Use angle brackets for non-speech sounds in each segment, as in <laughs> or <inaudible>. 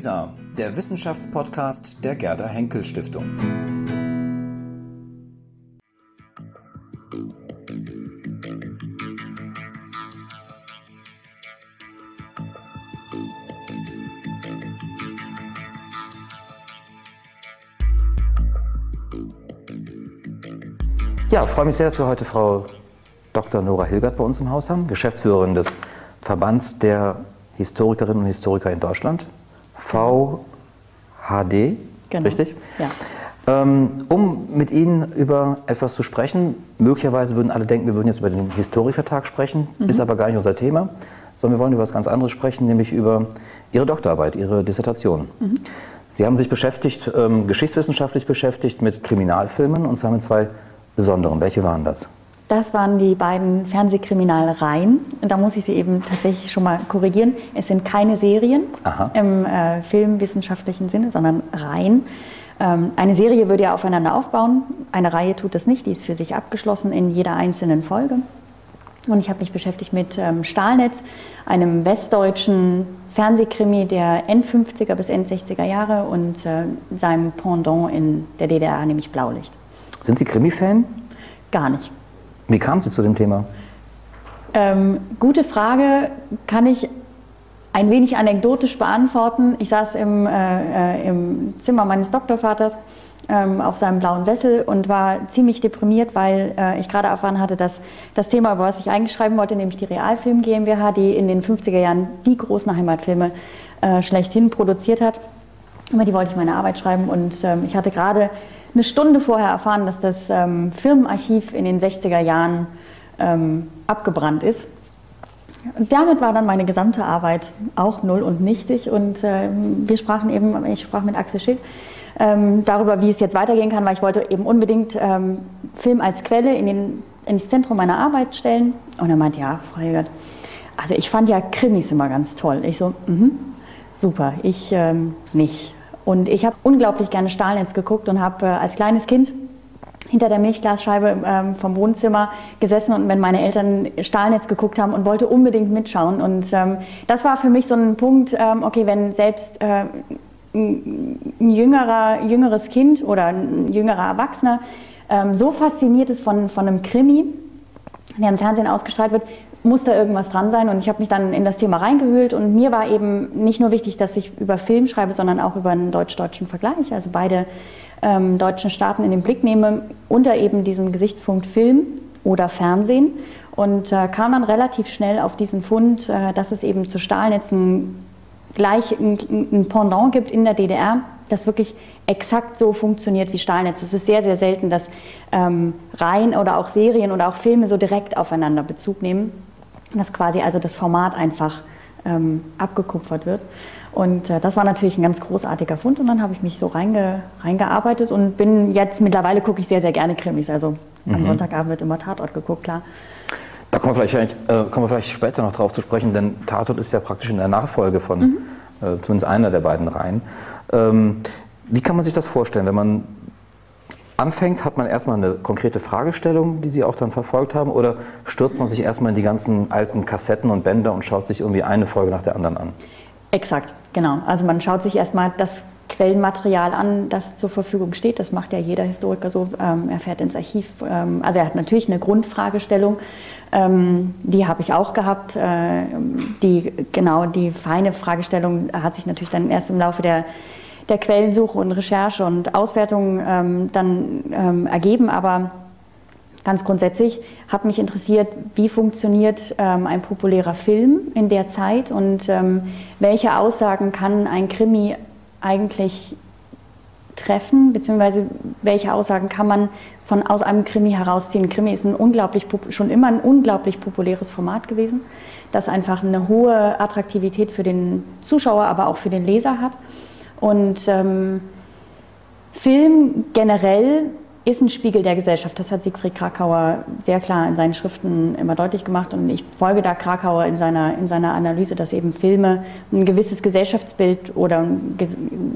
WISA, der Wissenschaftspodcast der Gerda Henkel Stiftung. Ja, freue mich sehr, dass wir heute Frau Dr. Nora Hilgert bei uns im Haus haben, Geschäftsführerin des Verbands der Historikerinnen und Historiker in Deutschland, VHD, genau. richtig? Ja. Ähm, um mit Ihnen über etwas zu sprechen, möglicherweise würden alle denken, wir würden jetzt über den Historikertag sprechen, mhm. ist aber gar nicht unser Thema, sondern wir wollen über etwas ganz anderes sprechen, nämlich über Ihre Doktorarbeit, Ihre Dissertation. Mhm. Sie haben sich beschäftigt, ähm, geschichtswissenschaftlich beschäftigt mit Kriminalfilmen und zwar mit zwei besonderen. Welche waren das? Das waren die beiden Fernsehkriminalreihen. Und da muss ich Sie eben tatsächlich schon mal korrigieren. Es sind keine Serien Aha. im äh, filmwissenschaftlichen Sinne, sondern Reihen. Ähm, eine Serie würde ja aufeinander aufbauen. Eine Reihe tut das nicht. Die ist für sich abgeschlossen in jeder einzelnen Folge. Und ich habe mich beschäftigt mit ähm, Stahlnetz, einem westdeutschen Fernsehkrimi der End-50er bis End-60er Jahre und äh, seinem Pendant in der DDR, nämlich Blaulicht. Sind Sie Krimi-Fan? Gar nicht. Wie kamen Sie zu dem Thema? Ähm, gute Frage, kann ich ein wenig anekdotisch beantworten. Ich saß im, äh, äh, im Zimmer meines Doktorvaters ähm, auf seinem blauen Sessel und war ziemlich deprimiert, weil äh, ich gerade erfahren hatte, dass das Thema, über was ich eigentlich wollte, nämlich die Realfilm GmbH, die in den 50er Jahren die großen Heimatfilme äh, schlechthin produziert hat, über die wollte ich meine Arbeit schreiben und ähm, ich hatte gerade eine Stunde vorher erfahren, dass das ähm, Firmenarchiv in den 60er Jahren ähm, abgebrannt ist. Damit war dann meine gesamte Arbeit auch null und nichtig. Und äh, wir sprachen eben, ich sprach mit Axel Schild ähm, darüber, wie es jetzt weitergehen kann, weil ich wollte eben unbedingt ähm, Film als Quelle in den, ins Zentrum meiner Arbeit stellen. Und er meinte, ja, Frau Hilgert, also ich fand ja Krimis immer ganz toll. Ich so, mhm, super, ich ähm, nicht. Und ich habe unglaublich gerne Stahlnetz geguckt und habe äh, als kleines Kind hinter der Milchglasscheibe ähm, vom Wohnzimmer gesessen und wenn meine Eltern Stahlnetz geguckt haben und wollte unbedingt mitschauen. Und ähm, das war für mich so ein Punkt, ähm, okay, wenn selbst äh, ein jüngerer, jüngeres Kind oder ein jüngerer Erwachsener ähm, so fasziniert ist von, von einem Krimi, der im Fernsehen ausgestrahlt wird, muss da irgendwas dran sein. Und ich habe mich dann in das Thema reingehüllt. Und mir war eben nicht nur wichtig, dass ich über Film schreibe, sondern auch über einen deutsch-deutschen Vergleich. Also beide ähm, deutschen Staaten in den Blick nehme, unter eben diesem Gesichtspunkt Film oder Fernsehen. Und äh, kam dann relativ schnell auf diesen Fund, äh, dass es eben zu Stahlnetzen gleich ein, ein Pendant gibt in der DDR, das wirklich exakt so funktioniert wie Stahlnetz. Es ist sehr, sehr selten, dass ähm, Reihen oder auch Serien oder auch Filme so direkt aufeinander Bezug nehmen dass quasi also das Format einfach ähm, abgekupfert wird. Und äh, das war natürlich ein ganz großartiger Fund und dann habe ich mich so reinge, reingearbeitet und bin jetzt mittlerweile gucke ich sehr, sehr gerne Krimis. Also mhm. am Sonntagabend wird immer Tatort geguckt, klar. Da kommen wir, vielleicht, äh, kommen wir vielleicht später noch drauf zu sprechen, denn Tatort ist ja praktisch in der Nachfolge von mhm. äh, zumindest einer der beiden Reihen. Ähm, wie kann man sich das vorstellen, wenn man anfängt, hat man erstmal eine konkrete Fragestellung, die Sie auch dann verfolgt haben, oder stürzt man sich erstmal in die ganzen alten Kassetten und Bänder und schaut sich irgendwie eine Folge nach der anderen an? Exakt, genau. Also man schaut sich erstmal das Quellenmaterial an, das zur Verfügung steht. Das macht ja jeder Historiker so. Ähm, er fährt ins Archiv. Ähm, also er hat natürlich eine Grundfragestellung. Ähm, die habe ich auch gehabt. Äh, die, genau, die feine Fragestellung hat sich natürlich dann erst im Laufe der der Quellensuche und Recherche und Auswertung ähm, dann ähm, ergeben. Aber ganz grundsätzlich hat mich interessiert, wie funktioniert ähm, ein populärer Film in der Zeit und ähm, welche Aussagen kann ein Krimi eigentlich treffen, beziehungsweise welche Aussagen kann man von, aus einem Krimi herausziehen. Krimi ist ein unglaublich, schon immer ein unglaublich populäres Format gewesen, das einfach eine hohe Attraktivität für den Zuschauer, aber auch für den Leser hat. Und ähm, Film generell ist ein Spiegel der Gesellschaft. Das hat Siegfried Krakauer sehr klar in seinen Schriften immer deutlich gemacht. Und ich folge da Krakauer in seiner, in seiner Analyse, dass eben Filme ein gewisses Gesellschaftsbild oder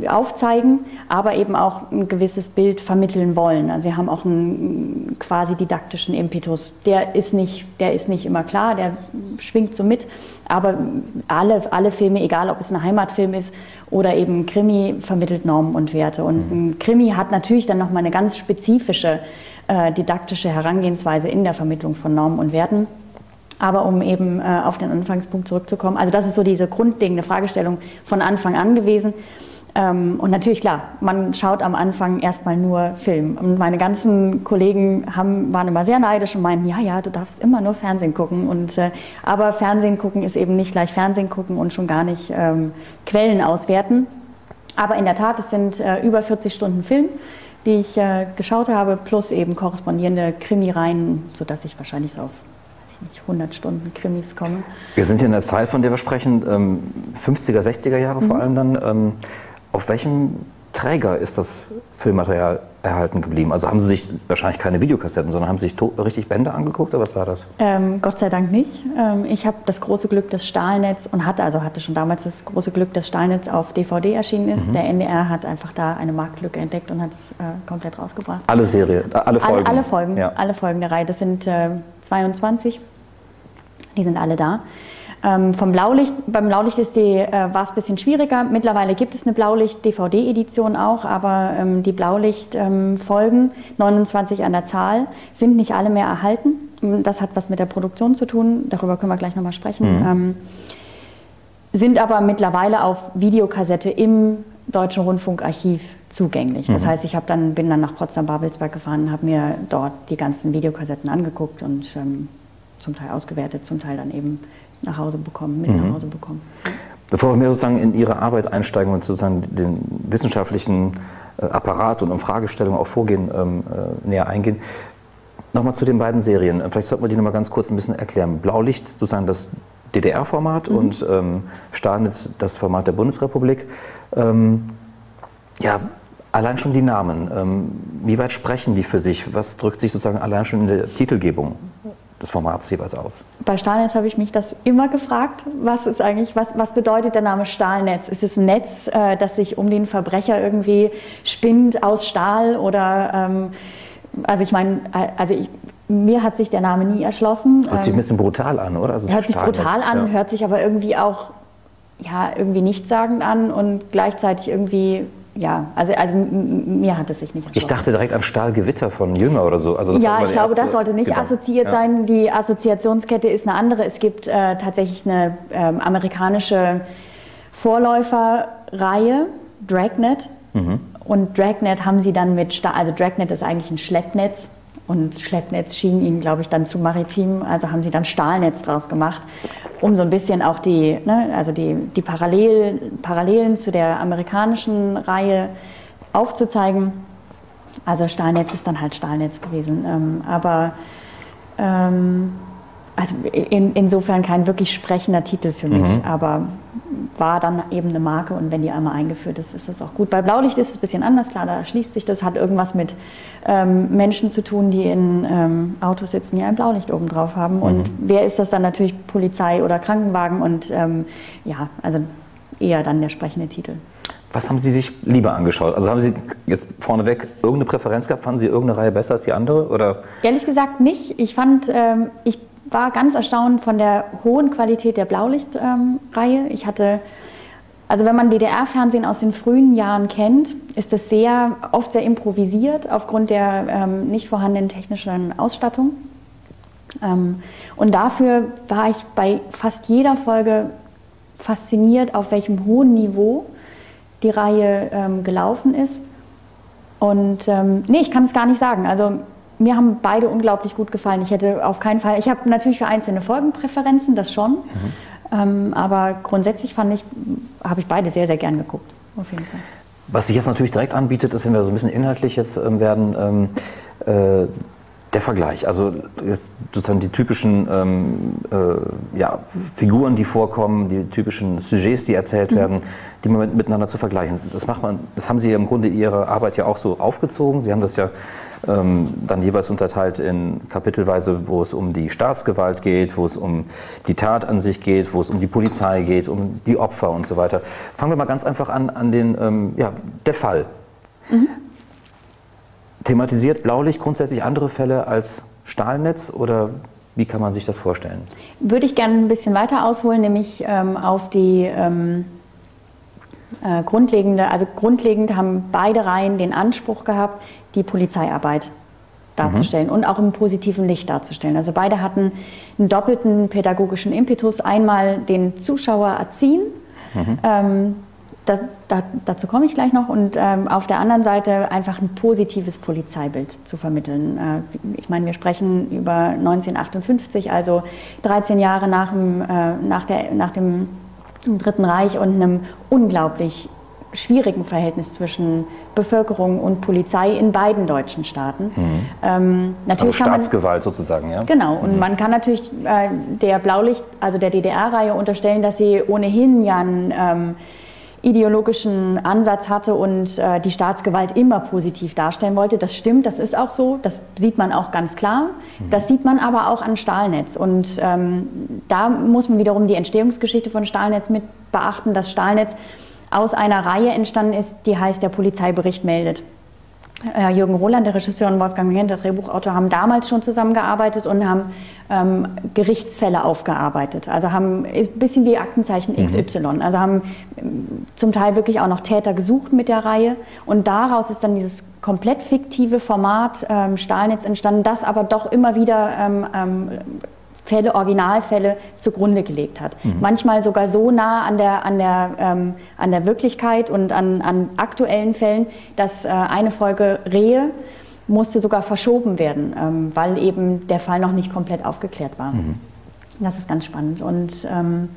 aufzeigen, aber eben auch ein gewisses Bild vermitteln wollen. Also sie haben auch einen quasi didaktischen Impetus. Der ist nicht, der ist nicht immer klar, der schwingt so mit. Aber alle, alle Filme, egal ob es ein Heimatfilm ist oder eben Krimi vermittelt Normen und Werte. Und mhm. ein Krimi hat natürlich dann nochmal eine ganz spezifische äh, didaktische Herangehensweise in der Vermittlung von Normen und Werten. Aber um eben äh, auf den Anfangspunkt zurückzukommen, also das ist so diese grundlegende Fragestellung von Anfang an gewesen. Ähm, und natürlich, klar, man schaut am Anfang erstmal nur Film. Und meine ganzen Kollegen haben, waren immer sehr neidisch und meinten, ja, ja, du darfst immer nur Fernsehen gucken. Und, äh, aber Fernsehen gucken ist eben nicht gleich Fernsehen gucken und schon gar nicht ähm, Quellen auswerten. Aber in der Tat, es sind äh, über 40 Stunden Film, die ich äh, geschaut habe, plus eben korrespondierende Krimireihen, sodass ich wahrscheinlich so auf nicht 100 Stunden Krimis komme. Wir sind hier in der Zeit, von der wir sprechen, 50er, 60er Jahre mhm. vor allem dann. Auf welchem Träger ist das Filmmaterial erhalten geblieben? Also haben Sie sich wahrscheinlich keine Videokassetten, sondern haben Sie sich richtig Bände angeguckt oder was war das? Ähm, Gott sei Dank nicht. Ähm, ich habe das große Glück, dass Stahlnetz und hatte also hatte schon damals das große Glück, dass Stahlnetz auf DVD erschienen ist. Mhm. Der NDR hat einfach da eine Marktlücke entdeckt und hat es äh, komplett rausgebracht. Alle Serien, äh, alle Folgen. Alle, alle Folgen, ja. alle Folgen der Reihe. Das sind äh, 22. Die sind alle da. Ähm, vom Blaulicht, beim Blaulicht ist die, äh, war es ein bisschen schwieriger. Mittlerweile gibt es eine Blaulicht-DVD-Edition auch, aber ähm, die Blaulicht-Folgen, ähm, 29 an der Zahl, sind nicht alle mehr erhalten. Das hat was mit der Produktion zu tun, darüber können wir gleich nochmal sprechen. Mhm. Ähm, sind aber mittlerweile auf Videokassette im Deutschen Rundfunkarchiv zugänglich. Das mhm. heißt, ich dann, bin dann nach Potsdam-Babelsberg gefahren, habe mir dort die ganzen Videokassetten angeguckt und ähm, zum Teil ausgewertet, zum Teil dann eben nach Hause bekommen, mit mhm. nach Hause bekommen. Bevor wir mehr sozusagen in Ihre Arbeit einsteigen und sozusagen den wissenschaftlichen äh, Apparat und um Fragestellungen auch Vorgehen ähm, äh, näher eingehen, nochmal zu den beiden Serien. Vielleicht sollten wir die nochmal ganz kurz ein bisschen erklären. Blaulicht, sozusagen das DDR-Format mhm. und ähm, Stahlnitz das Format der Bundesrepublik. Ähm, ja, allein schon die Namen. Ähm, wie weit sprechen die für sich? Was drückt sich sozusagen allein schon in der Titelgebung des Formats jeweils aus? Bei Stahlnetz habe ich mich das immer gefragt. Was ist eigentlich, was, was bedeutet der Name Stahlnetz? Ist es ein Netz, äh, das sich um den Verbrecher irgendwie spinnt aus Stahl oder ähm, also ich meine, also ich, mir hat sich der Name nie erschlossen. Hört sich ein ähm, bisschen brutal an, oder? Also hört sich brutal an, ja. hört sich aber irgendwie auch ja, irgendwie nichtssagend an und gleichzeitig irgendwie ja, also, also mir hat es sich nicht Ich dachte direkt an Stahlgewitter von Jünger oder so. Also ja, ich glaube, das sollte nicht Gedanke. assoziiert ja. sein. Die Assoziationskette ist eine andere. Es gibt äh, tatsächlich eine ähm, amerikanische Vorläuferreihe, Dragnet. Mhm. Und Dragnet haben sie dann mit, Stahl, also Dragnet ist eigentlich ein Schleppnetz. Und Schleppnetz schien ihnen, glaube ich, dann zu maritim. Also haben sie dann Stahlnetz draus gemacht um so ein bisschen auch die, ne, also die, die Parallel, Parallelen zu der amerikanischen Reihe aufzuzeigen. Also Stahlnetz ist dann halt Stahlnetz gewesen. Ähm, aber ähm, also in, insofern kein wirklich sprechender Titel für mich, mhm. aber war dann eben eine Marke und wenn die einmal eingeführt ist, ist das auch gut. Bei Blaulicht ist es ein bisschen anders, klar, da schließt sich das, hat irgendwas mit ähm, Menschen zu tun, die in ähm, Autos sitzen, die ein Blaulicht oben drauf haben. Mhm. Und wer ist das dann natürlich? Polizei oder Krankenwagen und ähm, ja, also eher dann der sprechende Titel. Was haben Sie sich lieber angeschaut? Also haben Sie jetzt vorneweg irgendeine Präferenz gehabt? Fanden Sie irgendeine Reihe besser als die andere? Oder? Ehrlich gesagt nicht. Ich fand, ähm, ich war ganz erstaunt von der hohen Qualität der Blaulicht-Reihe. Ich hatte, also wenn man DDR-Fernsehen aus den frühen Jahren kennt, ist das sehr oft sehr improvisiert aufgrund der ähm, nicht vorhandenen technischen Ausstattung. Ähm, und dafür war ich bei fast jeder Folge fasziniert, auf welchem hohen Niveau die Reihe ähm, gelaufen ist. Und ähm, nee, ich kann es gar nicht sagen. Also mir haben beide unglaublich gut gefallen. Ich hätte auf keinen Fall, ich habe natürlich für einzelne Folgen Präferenzen, das schon. Mhm. Ähm, aber grundsätzlich fand ich, habe ich beide sehr, sehr gern geguckt. Auf jeden Fall. Was sich jetzt natürlich direkt anbietet, ist, wenn wir so ein bisschen inhaltlich jetzt ähm, werden, ähm, äh, der Vergleich. Also sozusagen die typischen ähm, äh, ja, Figuren, die vorkommen, die typischen Sujets, die erzählt mhm. werden, die man miteinander zu vergleichen. Das macht man, das haben Sie im Grunde Ihre Arbeit ja auch so aufgezogen. Sie haben das ja ähm, dann jeweils unterteilt in Kapitelweise, wo es um die Staatsgewalt geht, wo es um die Tat an sich geht, wo es um die Polizei geht, um die Opfer und so weiter. Fangen wir mal ganz einfach an, an den, ähm, ja, der Fall. Mhm. Thematisiert Blaulicht grundsätzlich andere Fälle als Stahlnetz oder wie kann man sich das vorstellen? Würde ich gerne ein bisschen weiter ausholen, nämlich ähm, auf die ähm, Äh, grundlegende, also grundlegend haben beide Reihen den Anspruch gehabt, die Polizeiarbeit darzustellen mhm. und auch im positiven Licht darzustellen. Also beide hatten einen doppelten pädagogischen Impetus. Einmal den Zuschauer erziehen, mhm. ähm, da, da, dazu komme ich gleich noch, und ähm, auf der anderen Seite einfach ein positives Polizeibild zu vermitteln. Äh, ich meine, wir sprechen über 1958, also 13 Jahre nach dem, äh, nach der, nach dem Dritten Reich und einem unglaublich schwierigen Verhältnis zwischen Bevölkerung und Polizei in beiden deutschen Staaten. Mhm. Ähm, natürlich also Staatsgewalt man, sozusagen, ja? Genau, und mhm. man kann natürlich äh, der Blaulicht, also der DDR-Reihe unterstellen, dass sie ohnehin ja einen ähm, ideologischen Ansatz hatte und äh, die Staatsgewalt immer positiv darstellen wollte. Das stimmt, das ist auch so, das sieht man auch ganz klar. Mhm. Das sieht man aber auch an Stahlnetz. Und ähm, da muss man wiederum die Entstehungsgeschichte von Stahlnetz mit beachten, dass Stahlnetz aus einer Reihe entstanden ist, die heißt der Polizeibericht meldet. Äh, Jürgen Roland, der Regisseur und Wolfgang Mehen, der Drehbuchautor, haben damals schon zusammengearbeitet und haben ähm, Gerichtsfälle aufgearbeitet. Also haben ein bisschen wie Aktenzeichen XY. Mhm. Also haben ähm, zum Teil wirklich auch noch Täter gesucht mit der Reihe. Und daraus ist dann dieses komplett fiktive Format ähm, Stahlnetz entstanden, das aber doch immer wieder ähm, ähm Fälle, Originalfälle zugrunde gelegt hat. Mhm. Manchmal sogar so nah an der, an der, ähm, an der Wirklichkeit und an, an aktuellen Fällen, dass äh, eine Folge Rehe musste sogar verschoben werden, ähm, weil eben der Fall noch nicht komplett aufgeklärt war. Mhm. Das ist ganz spannend. Und, ähm,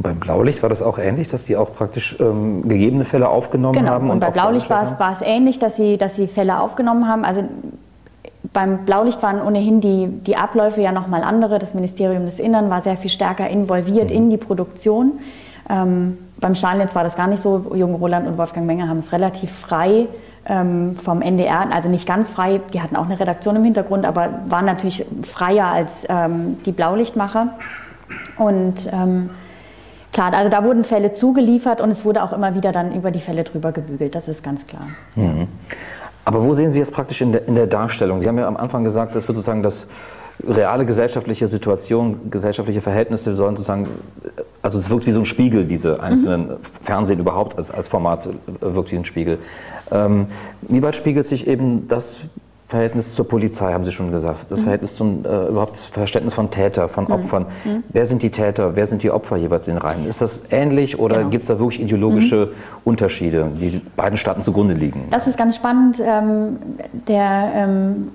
beim Blaulicht war das auch ähnlich, dass die auch praktisch ähm, gegebene Fälle aufgenommen genau. haben? Und, und bei Blaulicht war es, war es ähnlich, dass sie, dass sie Fälle aufgenommen haben. Also beim Blaulicht waren ohnehin die, die Abläufe ja nochmal andere. Das Ministerium des Innern war sehr viel stärker involviert mhm. in die Produktion. Ähm, beim Stahlnetz war das gar nicht so. Jürgen Roland und Wolfgang Menger haben es relativ frei ähm, vom NDR, also nicht ganz frei, die hatten auch eine Redaktion im Hintergrund, aber waren natürlich freier als ähm, die Blaulichtmacher. Und ähm, klar, also da wurden Fälle zugeliefert und es wurde auch immer wieder dann über die Fälle drüber gebügelt, das ist ganz klar. Mhm. Aber wo sehen Sie es praktisch in der, in der Darstellung? Sie haben ja am Anfang gesagt, das wird sozusagen das reale gesellschaftliche Situation, gesellschaftliche Verhältnisse sollen sozusagen, also es wirkt wie so ein Spiegel, diese einzelnen, mhm. Fernsehen überhaupt als, als Format wirkt wie ein Spiegel. Ähm, wie weit spiegelt sich eben das Verhältnis zur Polizei, haben Sie schon gesagt, das mhm. Verhältnis zum äh, überhaupt das Verständnis von Täter, von mhm. Opfern. Mhm. Wer sind die Täter, wer sind die Opfer jeweils in den Reihen? Ist das ähnlich oder genau. gibt es da wirklich ideologische mhm. Unterschiede, die beiden Staaten zugrunde liegen? Das ist ganz spannend. Ähm, der ähm,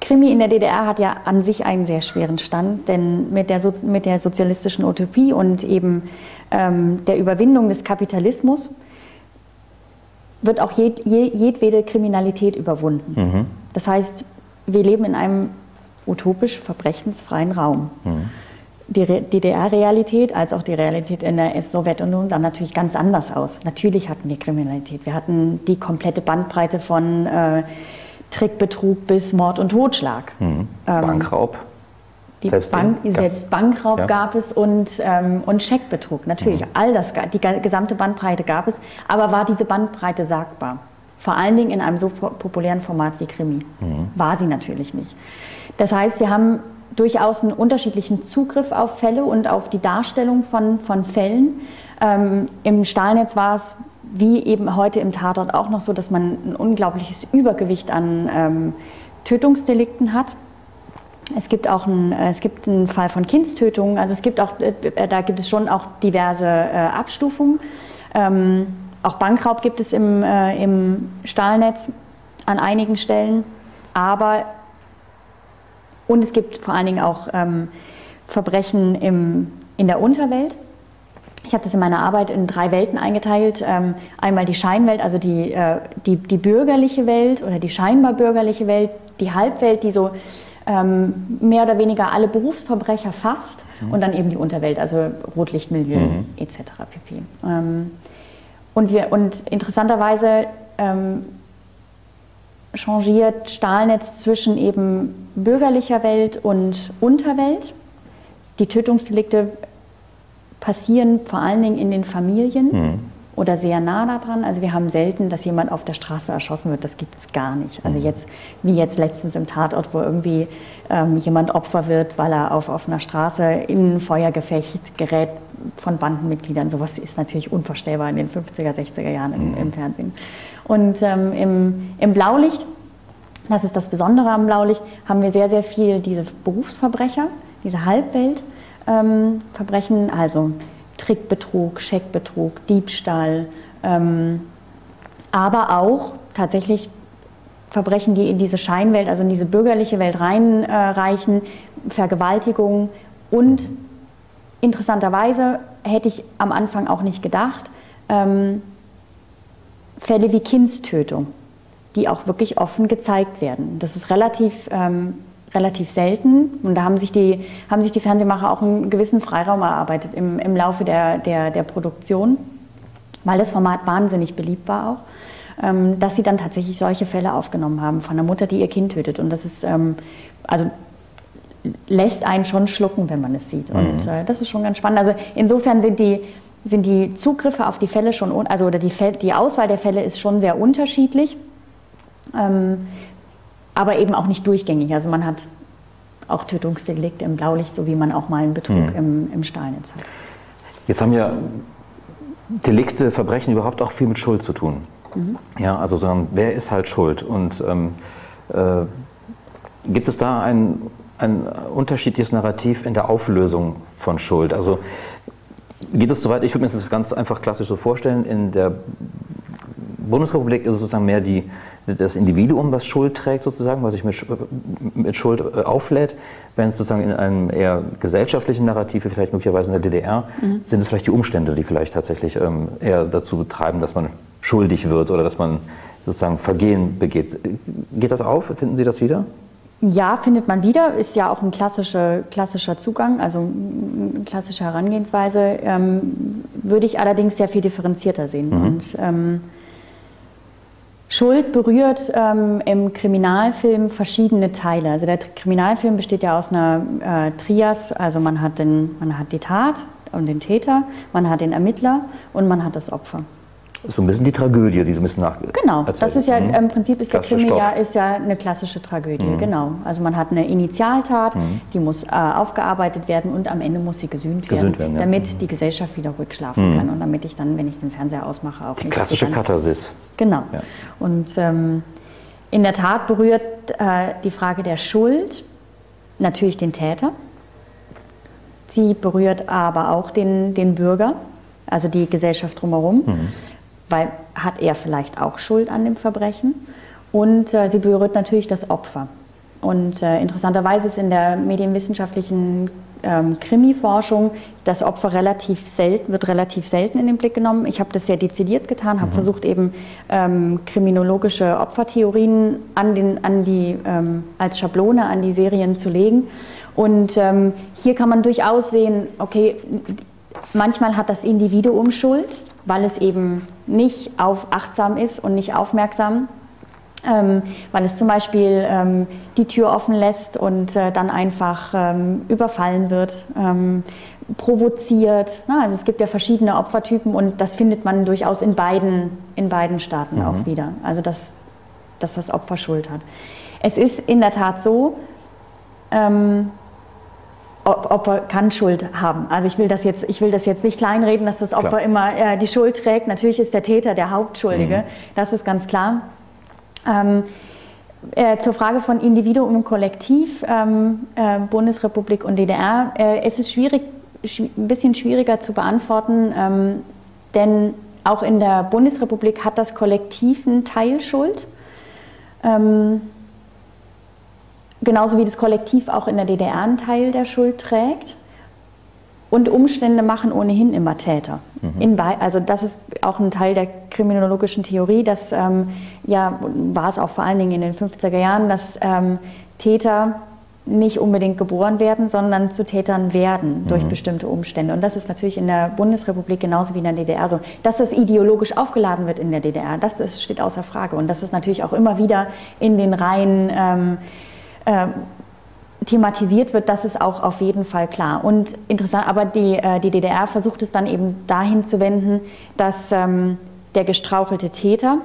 Krimi in der DDR hat ja an sich einen sehr schweren Stand, denn mit der, so mit der sozialistischen Utopie und eben ähm, der Überwindung des Kapitalismus wird auch jed, jedwede Kriminalität überwunden. Mhm. Das heißt, wir leben in einem utopisch verbrechensfreien Raum. Mhm. Die DDR-Realität als auch die Realität in der Sowjetunion sah natürlich ganz anders aus. Natürlich hatten wir Kriminalität. Wir hatten die komplette Bandbreite von äh, Trickbetrug bis Mord und Totschlag. Mhm. Ähm, Bankraub. Selbst, Bank, selbst, Bankraub ja. gab es und, ähm, und Scheckbetrug. Natürlich, mhm. all das, die gesamte Bandbreite gab es. Aber war diese Bandbreite sagbar? Vor allen Dingen in einem so populären Format wie Krimi. Mhm. War sie natürlich nicht. Das heißt, wir haben durchaus einen unterschiedlichen Zugriff auf Fälle und auf die Darstellung von, von Fällen. Ähm, Im Stahlnetz war es wie eben heute im Tatort auch noch so, dass man ein unglaubliches Übergewicht an ähm, Tötungsdelikten hat. Es gibt auch einen, äh, es gibt einen Fall von Kindstötung. Also es gibt auch, äh, da gibt es schon auch diverse äh, Abstufungen. Ähm, auch Bankraub gibt es im, äh, im Stahlnetz an einigen Stellen. Aber und es gibt vor allen Dingen auch ähm, Verbrechen im, in der Unterwelt. Ich habe das in meiner Arbeit in drei Welten eingeteilt. Ähm, einmal die Scheinwelt, also die, äh, die, die bürgerliche Welt oder die scheinbar bürgerliche Welt, die Halbwelt, die so ähm, mehr oder weniger alle Berufsverbrecher fasst mhm. und dann eben die Unterwelt, also Rotlichtmilieu mhm. etc. pp. Ähm, und, wir, und interessanterweise ähm, changiert Stahlnetz zwischen eben bürgerlicher Welt und Unterwelt. Die Tötungsdelikte passieren vor allen Dingen in den Familien. Mhm. Oder sehr nah daran. Also wir haben selten, dass jemand auf der Straße erschossen wird. Das gibt es gar nicht. Also mhm. jetzt, wie jetzt letztens im Tatort, wo irgendwie ähm, jemand Opfer wird, weil er auf offener Straße in ein Feuergefecht gerät von Bandenmitgliedern. Sowas ist natürlich unvorstellbar in den 50er, 60er Jahren im, im mhm. Fernsehen. Und ähm, im, im Blaulicht, das ist das Besondere am Blaulicht, haben wir sehr, sehr viel diese Berufsverbrecher, diese Halbweltverbrechen, ähm, also Trickbetrug, Scheckbetrug, Diebstahl, ähm, aber auch tatsächlich Verbrechen, die in diese Scheinwelt, also in diese bürgerliche Welt reinreichen, äh, Vergewaltigung und interessanterweise hätte ich am Anfang auch nicht gedacht, ähm, Fälle wie Kindstötung, die auch wirklich offen gezeigt werden. Das ist relativ, ähm, relativ selten und da haben sich, die, haben sich die Fernsehmacher auch einen gewissen Freiraum erarbeitet im, im Laufe der, der, der Produktion, weil das Format wahnsinnig beliebt war auch, ähm, dass sie dann tatsächlich solche Fälle aufgenommen haben von einer Mutter, die ihr Kind tötet. Und das ist, ähm, also lässt einen schon schlucken, wenn man es sieht. Und mhm. äh, das ist schon ganz spannend. Also insofern sind die, sind die Zugriffe auf die Fälle schon, also oder die, die Auswahl der Fälle ist schon sehr unterschiedlich, ähm, aber eben auch nicht durchgängig. Also man hat auch Tötungsdelikte im Blaulicht, so wie man auch mal einen Betrug mhm. im, im Stahlnetz hat. Jetzt haben ja Delikte, Verbrechen überhaupt auch viel mit Schuld zu tun. Mhm. Ja, also wer ist halt schuld? Und ähm, äh, gibt es da ein, ein unterschiedliches Narrativ in der Auflösung von Schuld? Also geht es soweit, ich würde mir das ganz einfach klassisch so vorstellen, in der Bundesrepublik ist es sozusagen mehr die, das Individuum, was Schuld trägt, sozusagen, was sich mit, mit Schuld äh, auflädt. Wenn es sozusagen in einem eher gesellschaftlichen Narrativ, wie vielleicht möglicherweise in der DDR, mhm. sind es vielleicht die Umstände, die vielleicht tatsächlich ähm, eher dazu betreiben, dass man schuldig wird oder dass man sozusagen Vergehen begeht. Geht das auf? Finden Sie das wieder? Ja, findet man wieder, ist ja auch ein klassischer, klassischer Zugang, also eine klassische Herangehensweise, ähm, würde ich allerdings sehr viel differenzierter sehen. Mhm. Und, ähm, Schuld berührt ähm, im Kriminalfilm verschiedene Teile. Also der Kriminalfilm besteht ja aus einer äh, Trias, also man hat, den, man hat die Tat und den Täter, man hat den Ermittler und man hat das Opfer so ein bisschen die Tragödie, die so ein bisschen nach. Genau, das ist ja mhm. im Prinzip ist der Krimi ja, ist ja eine klassische Tragödie, mhm. genau. Also man hat eine Initialtat, mhm. die muss äh, aufgearbeitet werden und am Ende muss sie gesühnt, gesühnt werden, werden ja. damit die Gesellschaft wieder ruhig schlafen mhm. kann und damit ich dann, wenn ich den Fernseher ausmache, auch die nicht. Klassische Katharsis. Genau. Ja. Und ähm, in der Tat berührt äh, die Frage der Schuld natürlich den Täter. Sie berührt aber auch den, den Bürger, also die Gesellschaft drumherum. Mhm weil hat er vielleicht auch Schuld an dem Verbrechen. Und äh, sie berührt natürlich das Opfer. Und äh, interessanterweise ist in der medienwissenschaftlichen ähm, Krimi-Forschung das Opfer relativ selten, wird relativ selten in den Blick genommen. Ich habe das sehr dezidiert getan, habe mhm. versucht eben ähm, kriminologische Opfertheorien an den, an die, ähm, als Schablone an die Serien zu legen. Und ähm, hier kann man durchaus sehen, okay, manchmal hat das Individuum Schuld, weil es eben nicht auf achtsam ist und nicht aufmerksam. Ähm, weil es zum Beispiel ähm, die Tür offen lässt und äh, dann einfach ähm, überfallen wird, ähm, provoziert. Na, also es gibt ja verschiedene Opfertypen und das findet man durchaus in beiden, in beiden Staaten mhm. auch wieder. Also dass, dass das Opfer Schuld hat. Es ist in der Tat so, ähm, Opfer kann Schuld haben. Also ich will das jetzt, ich will das jetzt nicht kleinreden, dass das Opfer klar. immer äh, die Schuld trägt. Natürlich ist der Täter der Hauptschuldige, mhm. das ist ganz klar. Ähm, äh, zur Frage von Individuum und Kollektiv, ähm, äh, Bundesrepublik und DDR, äh, es ist schwierig, ein bisschen schwieriger zu beantworten, ähm, denn auch in der Bundesrepublik hat das Kollektiv einen Teil Schuld. Ähm, genauso wie das Kollektiv auch in der DDR einen Teil der Schuld trägt. Und Umstände machen ohnehin immer Täter. Mhm. also das ist auch ein Teil der kriminologischen Theorie, dass ähm, ja war es auch vor allen Dingen in den 50er Jahren, dass ähm, Täter nicht unbedingt geboren werden, sondern zu Tätern werden durch mhm. bestimmte Umstände. Und das ist natürlich in der Bundesrepublik genauso wie in der DDR so. Dass das ideologisch aufgeladen wird in der DDR, das ist, steht außer Frage. Und das ist natürlich auch immer wieder in den Reihen ähm, äh, thematisiert wird, das ist auch auf jeden Fall klar. Und interessant, aber die, äh, die DDR versucht es dann eben dahin zu wenden, dass ähm, der gestrauchelte Täter,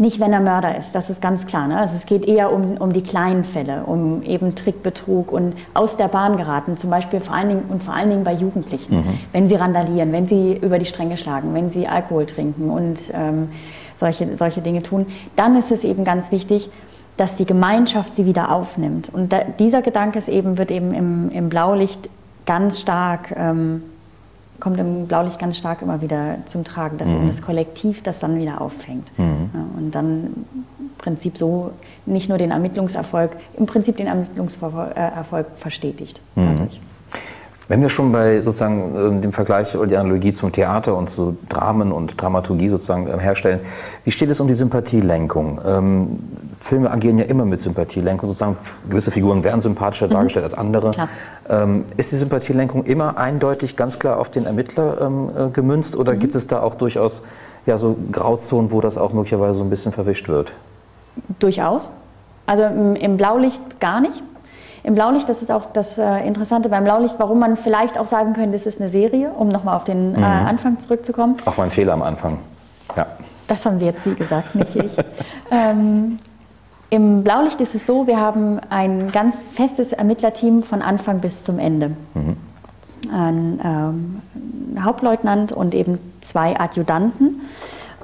nicht wenn er Mörder ist, das ist ganz klar. Ne? Also es geht eher um, um die kleinen Fälle, um eben Trickbetrug und aus der Bahn geraten, zum Beispiel vor allen Dingen und vor allen Dingen bei Jugendlichen, mhm. wenn sie randalieren, wenn sie über die Stränge schlagen, wenn sie Alkohol trinken und ähm, solche, solche Dinge tun, dann ist es eben ganz wichtig, dass die Gemeinschaft sie wieder aufnimmt. Und da, dieser Gedanke ist eben, wird eben im, im Blaulicht ganz stark, ähm, kommt im Blaulicht ganz stark immer wieder zum Tragen, dass mhm. eben das Kollektiv das dann wieder auffängt. Mhm. Ja, und dann im Prinzip so nicht nur den Ermittlungserfolg, im Prinzip den Ermittlungserfolg äh, verstetigt mhm. Wenn wir schon bei sozusagen ähm, dem Vergleich oder die Analogie zum Theater und zu Dramen und Dramaturgie sozusagen ähm, herstellen, wie steht es um die Sympathielenkung? Ähm, Filme agieren ja immer mit Sympathielenkung, sozusagen gewisse Figuren werden sympathischer mhm. dargestellt als andere. Ähm, ist die Sympathielenkung immer eindeutig ganz klar auf den Ermittler ähm, äh, gemünzt oder mhm. gibt es da auch durchaus ja, so Grauzonen, wo das auch möglicherweise so ein bisschen verwischt wird? Durchaus. Also im Blaulicht gar nicht. Im Blaulicht, das ist auch das äh, Interessante beim Blaulicht, warum man vielleicht auch sagen könnte, es ist eine Serie, um nochmal auf den äh, mhm. Anfang zurückzukommen. Auch mein Fehler am Anfang. Ja. Das haben Sie jetzt Sie gesagt, nicht ich. <laughs> ähm, Im Blaulicht ist es so, wir haben ein ganz festes Ermittlerteam von Anfang bis zum Ende. Mhm. Ein ähm, Hauptleutnant und eben zwei Adjutanten.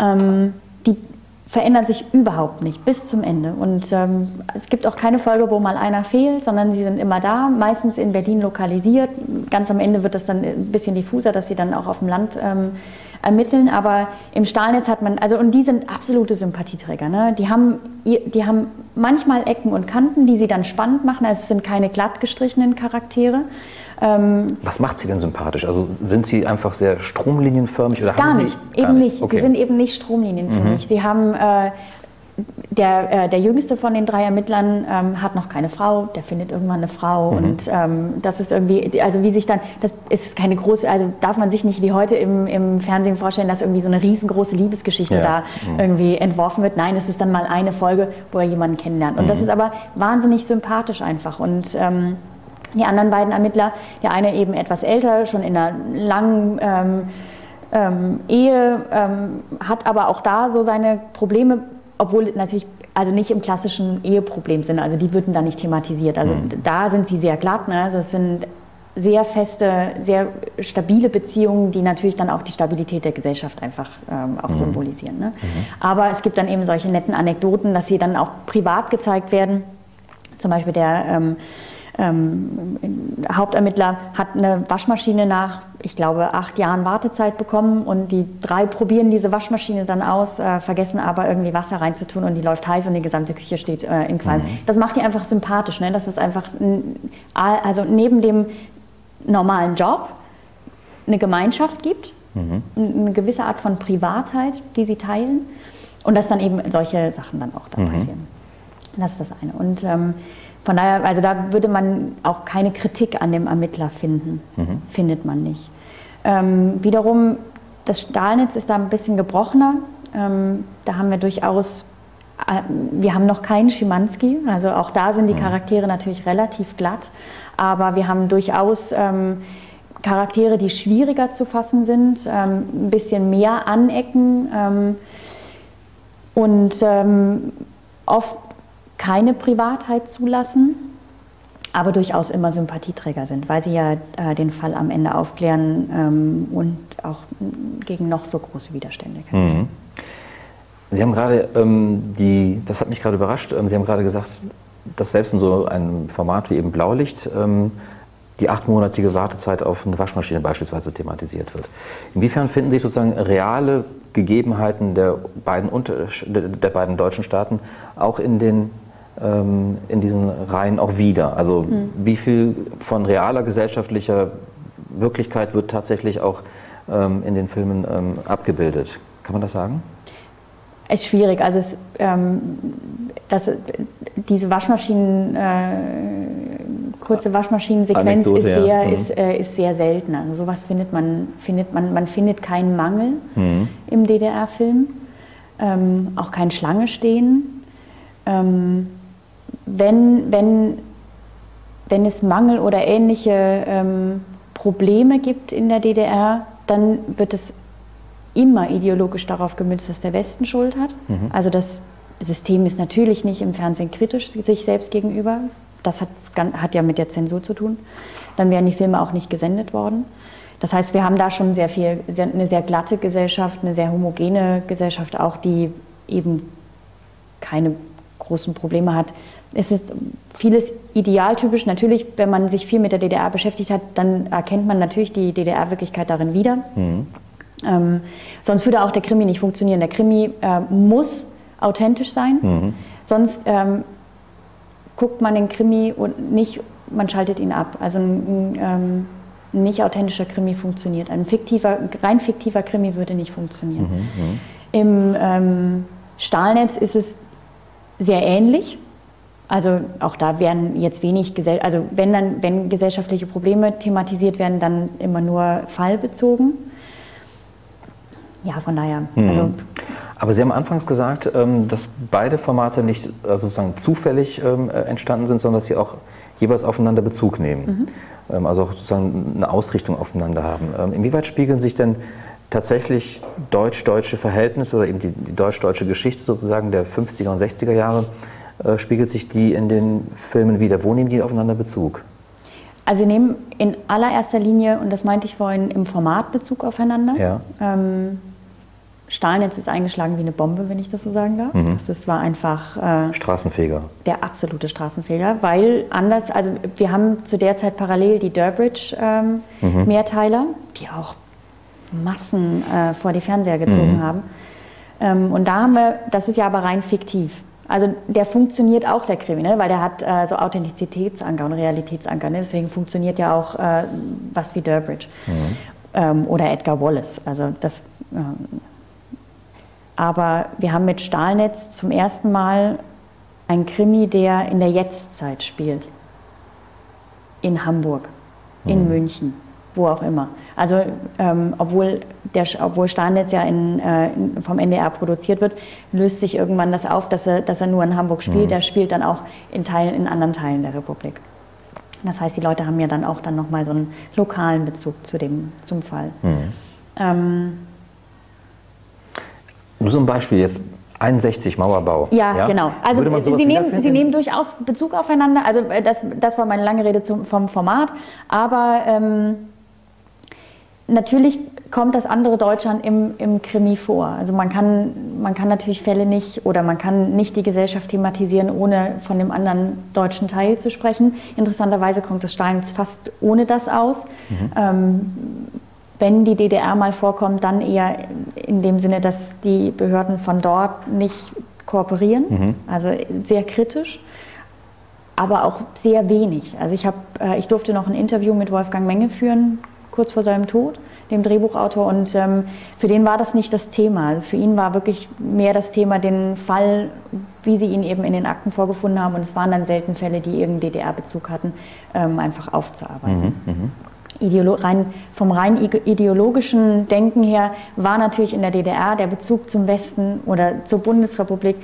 Ähm, verändern sich überhaupt nicht bis zum Ende. Und ähm, es gibt auch keine Folge, wo mal einer fehlt, sondern sie sind immer da, meistens in Berlin lokalisiert. Ganz am Ende wird das dann ein bisschen diffuser, dass sie dann auch auf dem Land ähm, ermitteln. Aber im Stahlnetz hat man, also und die sind absolute Sympathieträger. Ne? Die, haben, die haben manchmal Ecken und Kanten, die sie dann spannend machen. Also es sind keine glatt gestrichenen Charaktere. Ähm, Was macht Sie denn sympathisch? Also sind Sie einfach sehr stromlinienförmig oder gar haben nicht, Sie, eben nicht. Okay. Sie sind eben nicht stromlinienförmig. Mhm. Sie haben äh, der, äh, der jüngste von den drei Ermittlern ähm, hat noch keine Frau, der findet irgendwann eine Frau mhm. und ähm, das ist irgendwie, also wie sich dann, das ist keine große, also darf man sich nicht wie heute im, im Fernsehen vorstellen, dass irgendwie so eine riesengroße Liebesgeschichte ja. da mhm. irgendwie entworfen wird. Nein, es ist dann mal eine Folge, wo er jemanden kennenlernt und das mhm. ist aber wahnsinnig sympathisch einfach und ähm, die anderen beiden Ermittler, der eine eben etwas älter, schon in einer langen ähm, ähm, Ehe, ähm, hat aber auch da so seine Probleme, obwohl natürlich also nicht im klassischen Eheproblem-Sinne, also die würden da nicht thematisiert. Also mhm. da sind sie sehr glatt, ne? also es sind sehr feste, sehr stabile Beziehungen, die natürlich dann auch die Stabilität der Gesellschaft einfach ähm, auch mhm. symbolisieren. Ne? Mhm. Aber es gibt dann eben solche netten Anekdoten, dass sie dann auch privat gezeigt werden. Zum Beispiel der ähm, ähm, Hauptermittler hat eine Waschmaschine nach, ich glaube, acht Jahren Wartezeit bekommen und die drei probieren diese Waschmaschine dann aus, äh, vergessen aber irgendwie Wasser reinzutun und die läuft heiß und die gesamte Küche steht äh, in Qualm. Mhm. Das macht die einfach sympathisch. Ne? Das ist einfach, also neben dem normalen Job eine Gemeinschaft gibt, mhm. eine gewisse Art von Privatheit, die sie teilen und dass dann eben solche Sachen dann auch da mhm. passieren. Das ist das eine. Und ähm, von daher, also da würde man auch keine Kritik an dem Ermittler finden, mhm. findet man nicht. Ähm, wiederum, das Stahlnetz ist da ein bisschen gebrochener. Ähm, da haben wir durchaus, äh, wir haben noch keinen Schimanski, also auch da sind die mhm. Charaktere natürlich relativ glatt, aber wir haben durchaus ähm, Charaktere, die schwieriger zu fassen sind, ähm, ein bisschen mehr anecken ähm, und ähm, oft keine Privatheit zulassen, aber durchaus immer Sympathieträger sind, weil sie ja äh, den Fall am Ende aufklären ähm, und auch gegen noch so große Widerstände kämpfen. Mhm. Sie haben gerade ähm, die, das hat mich gerade überrascht, ähm, Sie haben gerade gesagt, dass selbst in so einem Format wie eben Blaulicht ähm, die achtmonatige Wartezeit auf eine Waschmaschine beispielsweise thematisiert wird. Inwiefern finden sich sozusagen reale Gegebenheiten der beiden, der beiden deutschen Staaten auch in den ähm, in diesen Reihen auch wieder? Also mhm. wie viel von realer gesellschaftlicher Wirklichkeit wird tatsächlich auch ähm, in den Filmen ähm, abgebildet? Kann man das sagen? Ist schwierig. Also es, ähm, das, diese Waschmaschinen, äh, kurze Waschmaschinensequenz ist sehr, ja. mhm. ist, äh, ist sehr selten. Also sowas findet man, findet man, man findet keinen Mangel mhm. im DDR-Film, ähm, auch kein Schlange stehen. Ähm, wenn, wenn wenn es Mangel oder ähnliche ähm, Probleme gibt in der DDR, dann wird es immer ideologisch darauf gemünzt, dass der Westen Schuld hat. Mhm. Also das System ist natürlich nicht im Fernsehen kritisch sich selbst gegenüber. Das hat, hat ja mit der Zensur zu tun. Dann wären die Filme auch nicht gesendet worden. Das heißt, wir haben da schon sehr viel, eine sehr glatte Gesellschaft, eine sehr homogene Gesellschaft auch, die eben keine großen Probleme hat. Es ist vieles idealtypisch. Natürlich, wenn man sich viel mit der DDR beschäftigt hat, dann erkennt man natürlich die DDR-Wirklichkeit darin wieder. Mhm. Ähm, sonst würde auch der Krimi nicht funktionieren. Der Krimi äh, muss authentisch sein. Mhm. Sonst ähm, guckt man den Krimi und nicht, man schaltet ihn ab. Also ein, ähm, nicht authentischer Krimi funktioniert. Ein fiktiver, rein fiktiver Krimi würde nicht funktionieren. Mhm. mhm. Im ähm, Stahlnetz ist es sehr ähnlich. Also auch da werden jetzt wenig, Gesell also wenn dann, wenn gesellschaftliche Probleme thematisiert werden, dann immer nur fallbezogen. Ja, von daher. Mhm. Also aber Sie haben anfangs gesagt, ähm, dass beide Formate nicht also sozusagen zufällig ähm, äh, entstanden sind, sondern dass sie auch jeweils aufeinander Bezug nehmen. Mhm. Ähm, also auch sozusagen eine Ausrichtung aufeinander haben. Inwieweit spiegeln sich denn tatsächlich deutsch-deutsche Verhältnisse oder eben die, die deutsch-deutsche Geschichte sozusagen der 50er und 60er Jahre, äh, spiegelt sich die in den Filmen wieder? Wo nehmen die aufeinander Bezug? Also sie nehmen in allererster Linie, und das meinte ich vorhin, im Format Bezug aufeinander. Ja. Ähm, Stahlnetz ist eingeschlagen wie eine Bombe, wenn ich das so sagen darf. Mhm. Das war einfach äh, Straßenfeger. Der absolute Straßenfeger, weil anders, also wir haben zu der Zeit parallel die Durbridge ähm, mhm. Die auch Massen äh, vor die Fernseher gezogen mhm. haben. Ähm, und da haben wir, das ist ja aber rein fiktiv. Also der funktioniert auch, der Krimi, ne? weil der hat äh, so Authentizitätsanker und Realitätsanker. Ne? Deswegen funktioniert ja auch äh, was wie Durbridge mhm. ähm, oder Edgar Wallace. Also das ähm, aber wir haben mit Stahlnetz zum ersten Mal einen Krimi, der in der Jetztzeit spielt. In Hamburg, in mhm. München, wo auch immer. Also ähm, obwohl, der, obwohl Stahlnetz ja in, äh, vom NDR produziert wird, löst sich irgendwann das auf, dass er, dass er nur in Hamburg spielt. Mhm. Er spielt dann auch in, Teilen, in anderen Teilen der Republik. Das heißt, die Leute haben ja dann auch dann nochmal so einen lokalen Bezug zu dem, zum Fall. Mhm. Ähm, nur so ein Beispiel jetzt. 61 Mauerbau. Ja, ja? genau. Also Sie nehmen, Sie nehmen durchaus Bezug aufeinander. Also äh, das, das war meine lange Rede zum, vom Format. Aber ähm, natürlich kommt das andere Deutschland im, im Krimi vor. Also man kann, man kann natürlich Fälle nicht oder man kann nicht die Gesellschaft thematisieren, ohne von dem anderen deutschen Teil zu sprechen. Interessanterweise kommt das Stein fast ohne das aus. Mhm. Ähm, wenn die DDR mal vorkommt, dann eher in dem Sinne, dass die Behörden von dort nicht kooperieren, mhm. also sehr kritisch, aber auch sehr wenig. Also ich, hab, äh, ich durfte noch ein Interview mit Wolfgang Menge führen, kurz vor seinem Tod, dem Drehbuchautor, und ähm, für den war das nicht das Thema. Also für ihn war wirklich mehr das Thema, den Fall, wie sie ihn eben in den Akten vorgefunden haben, und es waren dann selten Fälle, die irgendeinen DDR-Bezug hatten, ähm, einfach aufzuarbeiten. Mhm, mh. Ideolo rein, vom rein ideologischen Denken her war natürlich in der DDR der Bezug zum Westen oder zur Bundesrepublik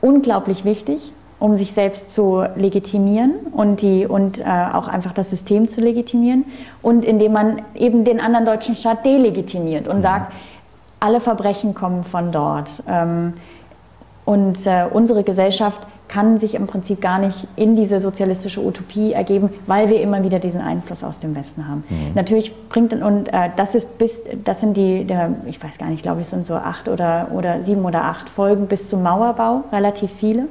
unglaublich wichtig, um sich selbst zu legitimieren und, die, und äh, auch einfach das System zu legitimieren. Und indem man eben den anderen deutschen Staat delegitimiert und mhm. sagt, alle Verbrechen kommen von dort. Ähm, und äh, unsere Gesellschaft kann sich im Prinzip gar nicht in diese sozialistische Utopie ergeben, weil wir immer wieder diesen Einfluss aus dem Westen haben. Mhm. Natürlich bringt und äh, das ist bis das sind die der, ich weiß gar nicht, glaube ich, sind so acht oder oder sieben oder acht Folgen bis zum Mauerbau, relativ viele.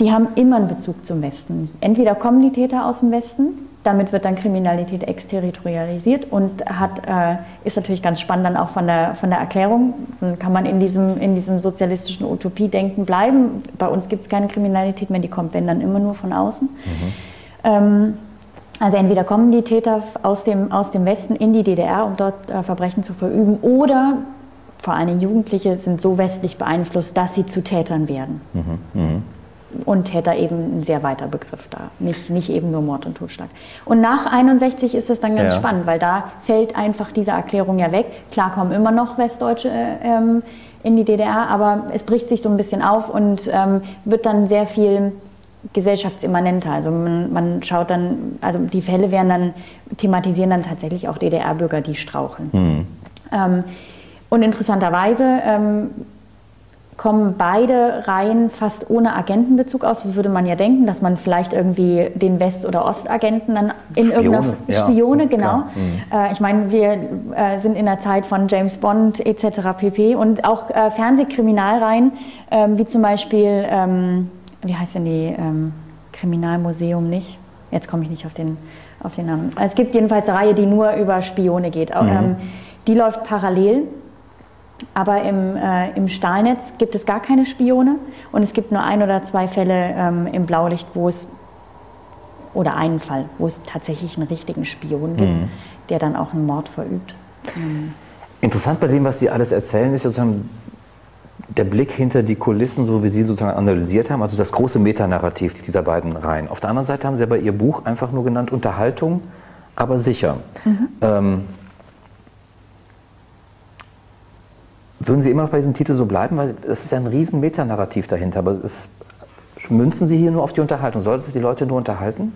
Die haben immer einen Bezug zum Westen. Entweder kommen die Täter aus dem Westen damit wird dann Kriminalität exterritorialisiert und hat, äh, ist natürlich ganz spannend dann auch von der, von der Erklärung. Dann kann man in diesem, in diesem sozialistischen Utopie-Denken bleiben. Bei uns gibt es keine Kriminalität mehr, die kommt, wenn dann immer nur von außen. Mhm. Ähm, also entweder kommen die Täter aus dem, aus dem Westen in die DDR, um dort äh, Verbrechen zu verüben, oder vor allem Jugendliche sind so westlich beeinflusst, dass sie zu Tätern werden. Mhm. Mhm und Täter eben ein sehr weiter Begriff da, nicht, nicht eben nur Mord und Totschlag. Und nach 61 ist es dann ganz ja. spannend, weil da fällt einfach diese Erklärung ja weg. Klar kommen immer noch Westdeutsche ähm, in die DDR, aber es bricht sich so ein bisschen auf und ähm, wird dann sehr viel gesellschaftsimmanenter. Also man, man, schaut dann, also die Fälle werden dann, thematisieren dann tatsächlich auch DDR-Bürger, die straucheln. Mhm. Ähm, und interessanterweise ähm, kommen beide Reihen fast ohne Agentenbezug aus. Das würde man ja denken, dass man vielleicht irgendwie den West- oder Ostagenten dann in Spione, irgendeiner ja. Spione, genau. Mhm. Äh, ich meine, wir äh, sind in der Zeit von James Bond etc. pp. Und auch äh, Fernsehkriminalreihen, ähm, wie zum Beispiel, ähm, wie heißt denn die ähm, Kriminalmuseum nicht? Jetzt komme ich nicht auf den, auf den Namen. Es gibt jedenfalls eine Reihe, die nur über Spione geht. Mhm. Die läuft parallel aber im, äh, im Stahlnetz gibt es gar keine Spione und es gibt nur ein oder zwei Fälle ähm, im Blaulicht, wo es, oder einen Fall, wo es tatsächlich einen richtigen Spion gibt, mhm. der dann auch einen Mord verübt. Mhm. Interessant bei dem, was Sie alles erzählen, ist sozusagen der Blick hinter die Kulissen, so wie Sie sozusagen analysiert haben, also das große Metanarrativ dieser beiden Reihen. Auf der anderen Seite haben Sie aber Ihr Buch einfach nur genannt Unterhaltung, aber sicher. Mhm. Ähm, Würden Sie immer noch bei diesem Titel so bleiben? Weil es ist ja ein riesen Metanarrativ dahinter. Aber es, münzen Sie hier nur auf die Unterhaltung? Sollte es die Leute nur unterhalten?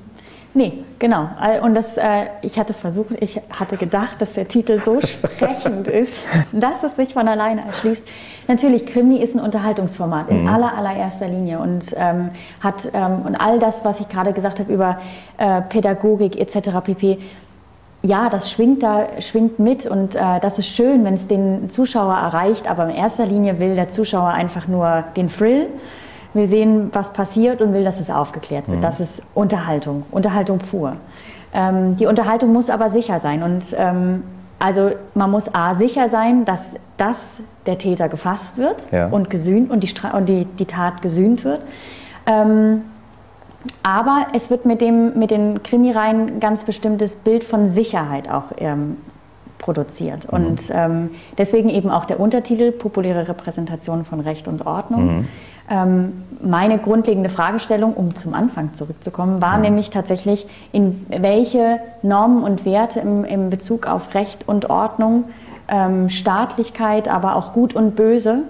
Nee, genau. Und das, äh, ich hatte versucht, ich hatte gedacht, dass der Titel so <laughs> sprechend ist, dass es sich von alleine erschließt. Natürlich, Krimi ist ein Unterhaltungsformat in mhm. aller, allererster Linie und ähm, hat ähm, und all das, was ich gerade gesagt habe über äh, Pädagogik etc. pp ja, das schwingt da, schwingt mit und äh, das ist schön, wenn es den Zuschauer erreicht, aber in erster Linie will der Zuschauer einfach nur den Thrill, will sehen, was passiert und will, dass es aufgeklärt wird. Mhm. Das ist Unterhaltung, Unterhaltung pur. Ähm, die Unterhaltung muss aber sicher sein und ähm, also man muss A sicher sein, dass, dass der Täter gefasst wird ja. und gesühnt und, die, und die, die Tat gesühnt wird. Ähm, aber es wird mit, dem, mit den Krimireihen ein ganz bestimmtes Bild von Sicherheit auch ähm, produziert. Mhm. Und ähm, deswegen eben auch der Untertitel Populäre Repräsentation von Recht und Ordnung. Mhm. Ähm, meine grundlegende Fragestellung, um zum Anfang zurückzukommen, war mhm. nämlich tatsächlich, in welche Normen und Werte im, im Bezug auf Recht und Ordnung, ähm, Staatlichkeit, aber auch Gut und Böse,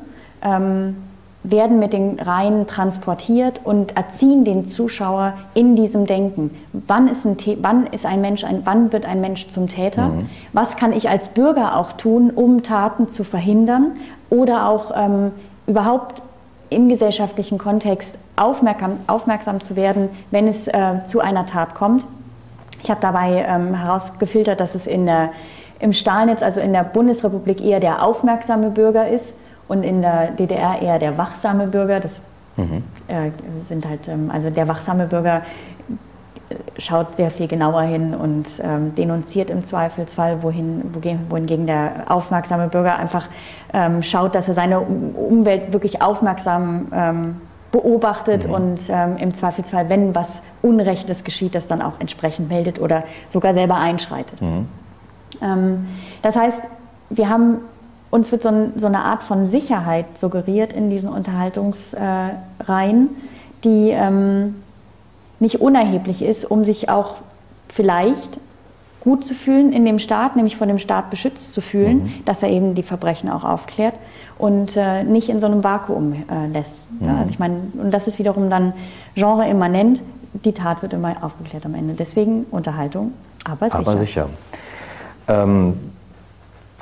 ähm, werden mit den Reihen transportiert und erziehen den Zuschauer in diesem Denken. Wann ist ein, wann ist ein Mensch, ein, wann wird ein Mensch zum Täter? Mhm. Was kann ich als Bürger auch tun, um Taten zu verhindern oder auch ähm, überhaupt im gesellschaftlichen Kontext aufmerksam, aufmerksam zu werden, wenn es äh, zu einer Tat kommt? Ich habe dabei ähm, herausgefiltert, dass es in der, im Stahlnetz, also in der Bundesrepublik, eher der aufmerksame Bürger ist und in der DDR eher der wachsame Bürger. Das mhm. äh, sind halt, ähm, also der wachsame Bürger äh, schaut sehr viel genauer hin und ähm, denunziert im Zweifelsfall, wohin, wohingegen der aufmerksame Bürger einfach ähm, schaut, dass er seine Umwelt wirklich aufmerksam ähm, beobachtet mhm. und ähm, im Zweifelsfall, wenn was Unrechtes geschieht, das dann auch entsprechend meldet oder sogar selber einschreitet. Mhm. Ähm, das heißt, wir haben uns wird so, ein, so, eine Art von Sicherheit suggeriert in diesen Unterhaltungsreihen, die ähm, nicht unerheblich ist, um sich auch vielleicht gut zu fühlen in dem Staat, nämlich von dem Staat beschützt zu fühlen, mhm. dass er eben die Verbrechen auch aufklärt und äh, nicht in so einem Vakuum äh, lässt. Mhm. Ja, also ich meine, und das ist wiederum dann genreimmanent. Die Tat wird immer aufgeklärt am Ende. Deswegen Unterhaltung, aber sicher. Aber sicher. Ähm,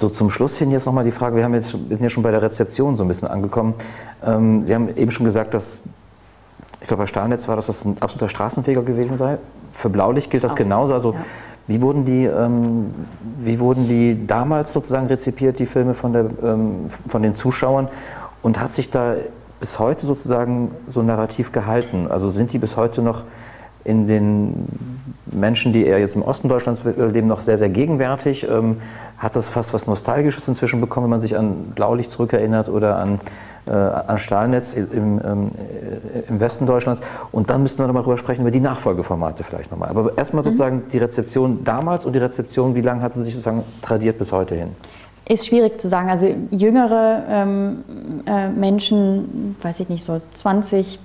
so zum Schluss hin jetzt nochmal die Frage, wir, haben jetzt, sind ja schon bei der Rezeption so ein bisschen angekommen. Ähm, Sie haben eben schon gesagt, dass, ich glaube bei Stahlnetz war, dass das ein absoluter Straßenfeger gewesen sei. Für Blaulicht gilt das Auch, genauso. Also ja. wie, wurden die, ähm, wie wurden die damals sozusagen rezipiert, die Filme von, der, ähm, von den Zuschauern? Und hat sich da bis heute sozusagen so ein Narrativ gehalten? Also sind die bis heute noch in den Menschen, die eher jetzt im Osten Deutschlands leben, noch sehr, sehr gegenwärtig. Ähm, hat das fast was Nostalgisches inzwischen bekommen, wenn man sich an Blaulicht zurückerinnert oder an, äh, an Stahlnetz im, ähm, im Westen Deutschlands. Und dann müssten wir nochmal drüber sprechen, über die Nachfolgeformate vielleicht nochmal. Aber erstmal mhm. sozusagen die Rezeption damals und die Rezeption, wie lange hat sie sich sozusagen tradiert bis heute hin? Ist schwierig zu sagen. Also jüngere ähm, äh, Menschen, weiß ich nicht, so 20,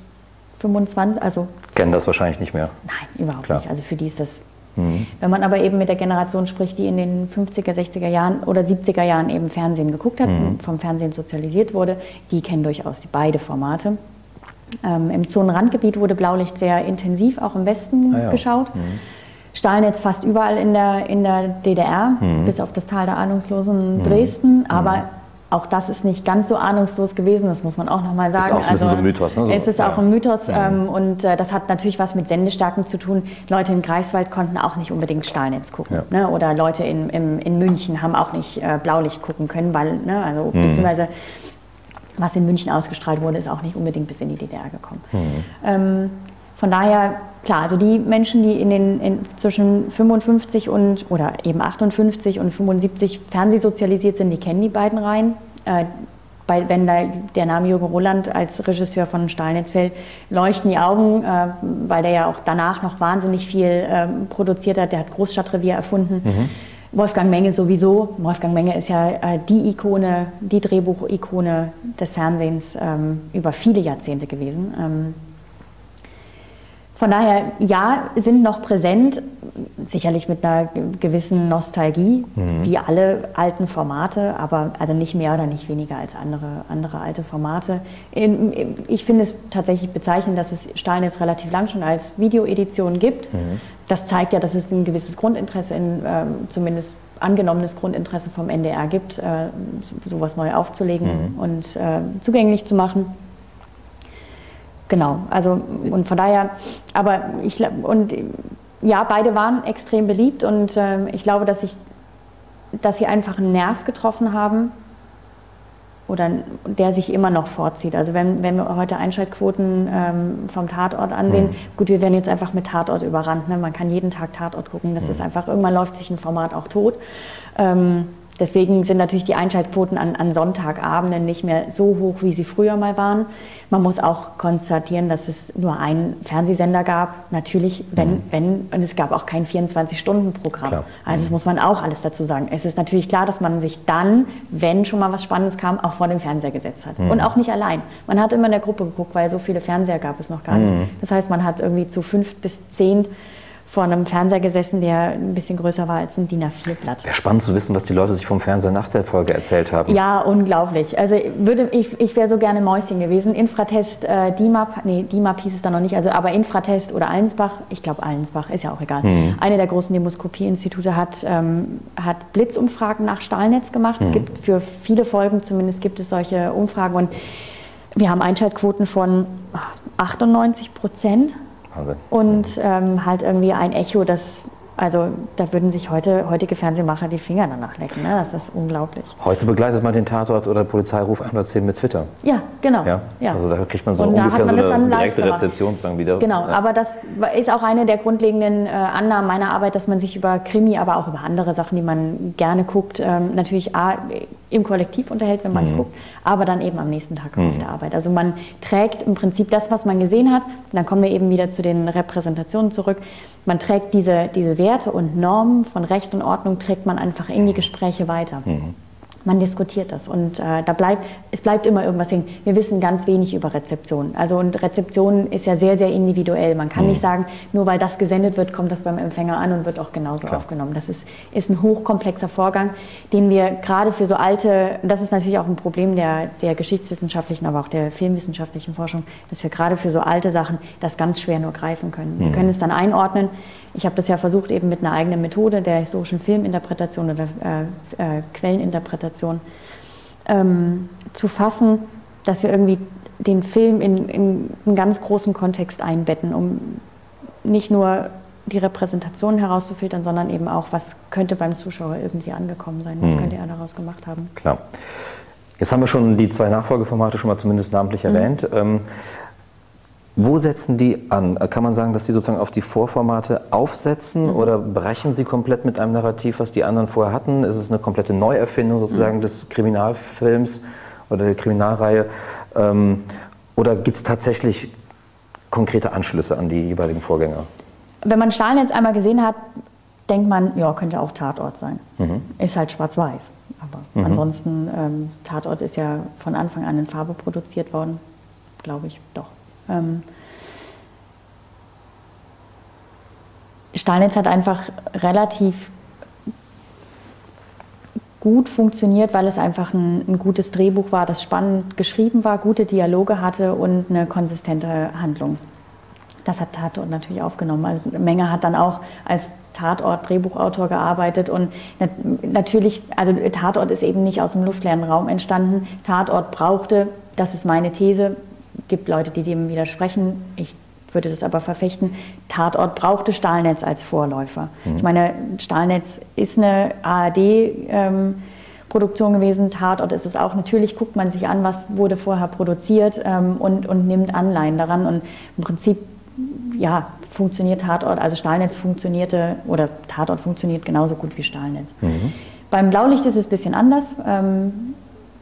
25, also. Kennen das wahrscheinlich nicht mehr. Nein, überhaupt Klar. nicht. Also für die ist das. Mhm. Wenn man aber eben mit der Generation spricht, die in den 50er, 60er Jahren oder 70er Jahren eben Fernsehen geguckt hat, mhm. vom Fernsehen sozialisiert wurde, die kennen durchaus die beide Formate. Ähm, Im Zonenrandgebiet wurde Blaulicht sehr intensiv auch im Westen ah, ja. geschaut. Mhm. Stahlnetz fast überall in der, in der DDR, mhm. bis auf das Tal der Ahnungslosen mhm. Dresden. Aber mhm. Auch das ist nicht ganz so ahnungslos gewesen, das muss man auch nochmal sagen. Ist auch ein also, so ein Mythos, ne? So, es ist ja. auch ein Mythos ähm, und äh, das hat natürlich was mit Sendestärken zu tun. Leute in Greifswald konnten auch nicht unbedingt Stahlnetz gucken. Ja. Ne? Oder Leute in, in, in München haben auch nicht äh, Blaulicht gucken können, weil, ne, also mhm. beziehungsweise was in München ausgestrahlt wurde, ist auch nicht unbedingt bis in die DDR gekommen. Mhm. Ähm, von daher, klar, also die Menschen, die in den in zwischen 55 und oder eben 58 und 75 fernsehsozialisiert sind, die kennen die beiden Reihen. Äh, bei, wenn der Name Jürgen Roland als Regisseur von Stahlnetz fällt, leuchten die Augen, äh, weil der ja auch danach noch wahnsinnig viel äh, produziert hat. Der hat Großstadtrevier erfunden. Mhm. Wolfgang Menge sowieso. Wolfgang Menge ist ja äh, die Ikone, die Drehbuchikone des Fernsehens ähm, über viele Jahrzehnte gewesen. Ähm, von daher, ja, sind noch präsent, sicherlich mit einer gewissen Nostalgie, mhm. wie alle alten Formate, aber also nicht mehr oder nicht weniger als andere, andere alte Formate. Ich finde es tatsächlich bezeichnend, dass es Stahlnetz relativ lang schon als Videoedition gibt. Mhm. Das zeigt ja, dass es ein gewisses Grundinteresse, in, äh, zumindest angenommenes Grundinteresse vom NDR gibt, äh, sowas neu aufzulegen mhm. und äh, zugänglich zu machen. Genau, also und von daher, aber ich glaube, und ja, beide waren extrem beliebt und äh, ich glaube, dass, ich, dass sie einfach einen Nerv getroffen haben oder der sich immer noch vorzieht. Also wenn, wenn wir heute Einschaltquoten ähm, vom Tatort ansehen, mhm. gut, wir werden jetzt einfach mit Tatort überrannt. Ne? Man kann jeden Tag Tatort gucken. Das mhm. ist einfach, irgendwann läuft sich ein Format auch tot. Ähm, Deswegen sind natürlich die Einschaltquoten an, an, Sonntagabenden nicht mehr so hoch, wie sie früher mal waren. Man muss auch konstatieren, dass es nur einen Fernsehsender gab. Natürlich, wenn, mhm. wenn, und es gab auch kein 24-Stunden-Programm. Also das mhm. muss man auch alles dazu sagen. Es ist natürlich klar, dass man sich dann, wenn schon mal was Spannendes kam, auch vor den Fernseher gesetzt hat. Mhm. Und auch nicht allein. Man hat immer in der Gruppe geguckt, weil so viele Fernseher gab es noch gar nicht. Mhm. Das heißt, man hat irgendwie zu fünf bis zehn vor einem Fernseher gesessen, der ein bisschen größer war als ein DIN A4-Blatt. Wäre spannend zu wissen, was die Leute sich vom Fernseher nach der Folge erzählt haben. Ja, unglaublich. Also würde, ich, ich wäre so gerne Mäuschen gewesen. Infratest, äh, DIMAP, nee, DIMAP hieß es da noch nicht, also aber Infratest oder Allensbach, ich glaube Allensbach, ist ja auch egal. Mhm. Eine der großen Demoskopie-Institute hat, ähm, hat Blitzumfragen nach Stahlnetz gemacht. Mhm. Es gibt für viele Folgen zumindest gibt es solche Umfragen und wir haben Einschaltquoten von 98 Prozent. Wahnsinn. Und ähm, halt irgendwie ein Echo, das also da würden sich heute, heutige Fernsehmacher die Finger danach lecken. Ne? Das ist unglaublich. Heute begleitet man den Tatort oder Polizeiruf 110 mit Twitter. Ja, genau. Ja? ja. Also da kriegt man so ungefähr so eine direkte Rezeption sagen wieder. Genau, ja. aber das ist auch eine der grundlegenden äh, Annahmen meiner Arbeit, dass man sich über Krimi, aber auch über andere Sachen, die man gerne guckt, ähm, natürlich A, im Kollektiv unterhält, wenn man es mhm. guckt, aber dann eben am nächsten Tag mhm. auf der Arbeit. Also man trägt im Prinzip das, was man gesehen hat. Dann kommen wir eben wieder zu den Repräsentationen zurück man trägt diese, diese Werte und Normen von Recht und Ordnung, trägt man einfach in die Gespräche weiter. Mhm man diskutiert das und äh, da bleibt, es bleibt immer irgendwas hängen. Wir wissen ganz wenig über Rezeption. Also und Rezeption ist ja sehr, sehr individuell. Man kann mhm. nicht sagen, nur weil das gesendet wird, kommt das beim Empfänger an und wird auch genauso Klar. aufgenommen. Das ist, ist ein hochkomplexer Vorgang, den wir gerade für so alte, das ist natürlich auch ein Problem der, der geschichtswissenschaftlichen, aber auch der filmwissenschaftlichen Forschung, dass wir gerade für so alte Sachen das ganz schwer nur greifen können. Mhm. Wir können es dann einordnen, ich habe das ja versucht, eben mit einer eigenen Methode der historischen Filminterpretation oder äh, äh, Quelleninterpretation ähm, zu fassen, dass wir irgendwie den Film in, in, einen ganz großen Kontext einbetten, um nicht nur die Repräsentation herauszufiltern, sondern eben auch, was könnte beim Zuschauer irgendwie angekommen sein, was mhm. könnte er daraus gemacht haben. Klar. Jetzt haben wir schon die zwei Nachfolgeformate schon mal zumindest namentlich mhm. erwähnt. Ähm, wo setzen die an? Kann man sagen, dass die sozusagen auf die Vorformate aufsetzen mhm. oder brechen sie komplett mit einem Narrativ, was die anderen vorher hatten? Ist es eine komplette Neuerfindung sozusagen mhm. des Kriminalfilms oder der Kriminalreihe? Ähm, oder gibt es tatsächlich konkrete Anschlüsse an die jeweiligen Vorgänger? Wenn man Stahl jetzt einmal gesehen hat, denkt man, ja, könnte auch Tatort sein. Mhm. Ist halt schwarz-weiß. Aber mhm. ansonsten, ähm, Tatort ist ja von Anfang an in Farbe produziert worden, glaube ich, doch. Ähm, Stahlnetz hat einfach relativ gut funktioniert, weil es einfach ein, ein, gutes Drehbuch war, das spannend geschrieben war, gute Dialoge hatte und eine konsistente Handlung. Das hat Tatort natürlich aufgenommen. Also Menge hat dann auch als Tatort-Drehbuchautor gearbeitet und natürlich, also Tatort ist eben nicht aus dem luftleeren Raum entstanden. Tatort brauchte, das ist meine These, gibt Leute, die dem widersprechen. Ich würde das aber verfechten. Tatort brauchte Stahlnetz als Vorläufer. Mhm. Ich meine, Stahlnetz ist eine ARD. Ähm, gewesen. Tatort ist es auch. Natürlich guckt man sich an, was wurde vorher produziert ähm, und, und nimmt Anleihen daran. Und im Prinzip ja, funktioniert Tatort, also Stahlnetz funktionierte oder Tatort funktioniert genauso gut wie Stahlnetz. Mhm. Beim Blaulicht ist es ein bisschen anders. Ähm,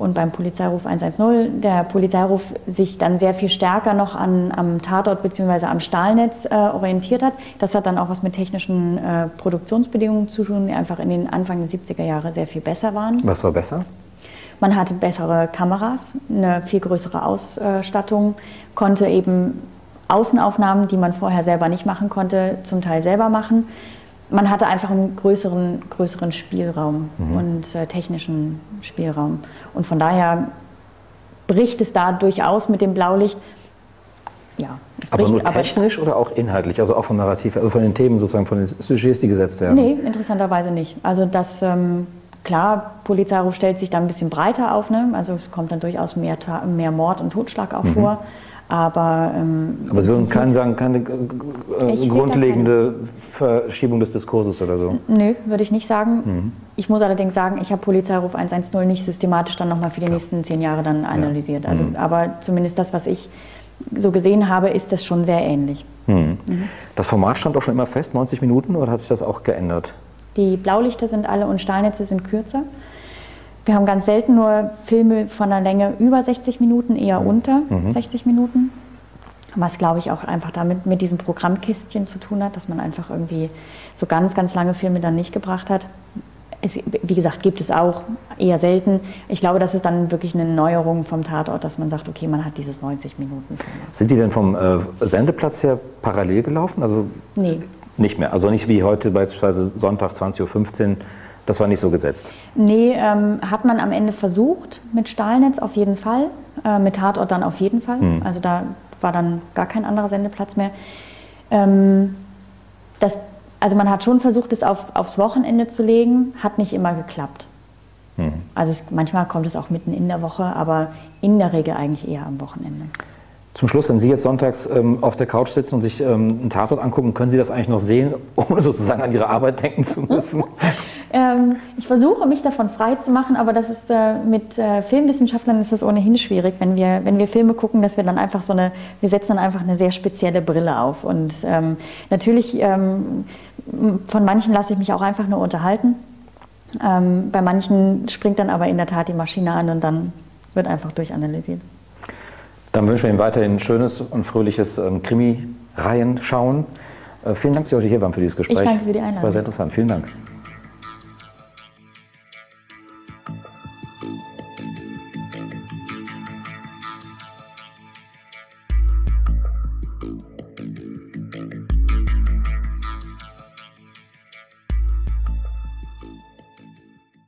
und beim Polizeiruf 110 der Polizeiruf sich dann sehr viel stärker noch an, am Tatort bzw. am Stahlnetz äh, orientiert hat. Das hat dann auch was mit technischen äh, Produktionsbedingungen zu tun, die einfach in den Anfang der 70er Jahre sehr viel besser waren. Was war besser? Man hatte bessere Kameras, eine viel größere Ausstattung, konnte eben Außenaufnahmen, die man vorher selber nicht machen konnte, zum Teil selber machen man hatte einfach einen größeren, größeren Spielraum mhm. und äh, technischen Spielraum. Und von daher bricht es da durchaus mit dem Blaulicht. Ja, aber nur technisch aber, oder auch inhaltlich, also auch vom Narrativ, also von den Themen sozusagen, von den Sujets, die gesetzt werden? Nee, interessanterweise nicht. Also das, ähm, klar, Polizeiruf stellt sich da ein bisschen breiter auf, ne? also es kommt dann durchaus mehr, mehr Mord und Totschlag auch mhm. vor. Aber, ähm, Aber Sie würden keinen sagen, keine äh, grundlegende Verschiebung des Diskurses oder so? Nö, würde ich nicht sagen. Mhm. Ich muss allerdings sagen, ich habe Polizeiruf 110 nicht systematisch dann nochmal für die nächsten zehn Jahre dann analysiert. Ja. Also, mhm. Aber zumindest das, was ich so gesehen habe, ist das schon sehr ähnlich. Mhm. mhm. Das Format stand auch schon immer fest, 90 Minuten, oder hat sich das auch geändert? Die Blaulichter sind alle und Stahlnetze sind kürzer. Wir haben ganz selten nur Filme von einer Länge über 60 Minuten, eher mhm. unter mhm. 60 Minuten. Was, glaube ich, auch einfach damit mit diesem Programmkistchen zu tun hat, dass man einfach irgendwie so ganz, ganz lange Filme dann nicht gebracht hat. Es, wie gesagt, gibt es auch eher selten. Ich glaube, das ist dann wirklich eine Neuerung vom Tatort, dass man sagt, okay, man hat dieses 90 Minuten. Sind die denn vom äh, Sendeplatz her parallel gelaufen? Also nee. Nicht mehr. Also nicht wie heute beispielsweise Sonntag 20.15 Uhr das war nicht so gesetzt? Nee, ähm, hat man am Ende versucht mit Stahlnetz auf jeden Fall, äh, mit Tatort dann auf jeden Fall. Hm. Also da war dann gar kein anderer Sendeplatz mehr. Ähm, das, also man hat schon versucht, es auf, aufs Wochenende zu legen, hat nicht immer geklappt. Hm. Also es, manchmal kommt es auch mitten in der Woche, aber in der Regel eigentlich eher am Wochenende. Zum Schluss, wenn Sie jetzt sonntags ähm, auf der Couch sitzen und sich ähm, einen Tatort angucken, können Sie das eigentlich noch sehen, <laughs> ohne sozusagen an Ihre Arbeit denken zu müssen? <laughs> ähm, ich versuche, mich davon frei zu machen, aber das ist äh, mit äh, Filmwissenschaftlern ist das ohnehin schwierig, wenn wir, wenn wir Filme gucken, dass wir dann einfach so eine, wir setzen dann einfach eine sehr spezielle Brille auf. Und ähm, natürlich, ähm, von manchen lasse ich mich auch einfach nur unterhalten. Ähm, bei manchen springt dann aber in der Tat die Maschine an und dann wird einfach durchanalysiert. Dann wünschen wir Ihnen weiterhin schönes und fröhliches ähm, Krimi-Reihen schauen. Äh, vielen Dank, dass Sie heute hier waren für dieses Gespräch. Ich danke für die Einladung. Das war sehr interessant. Vielen Dank.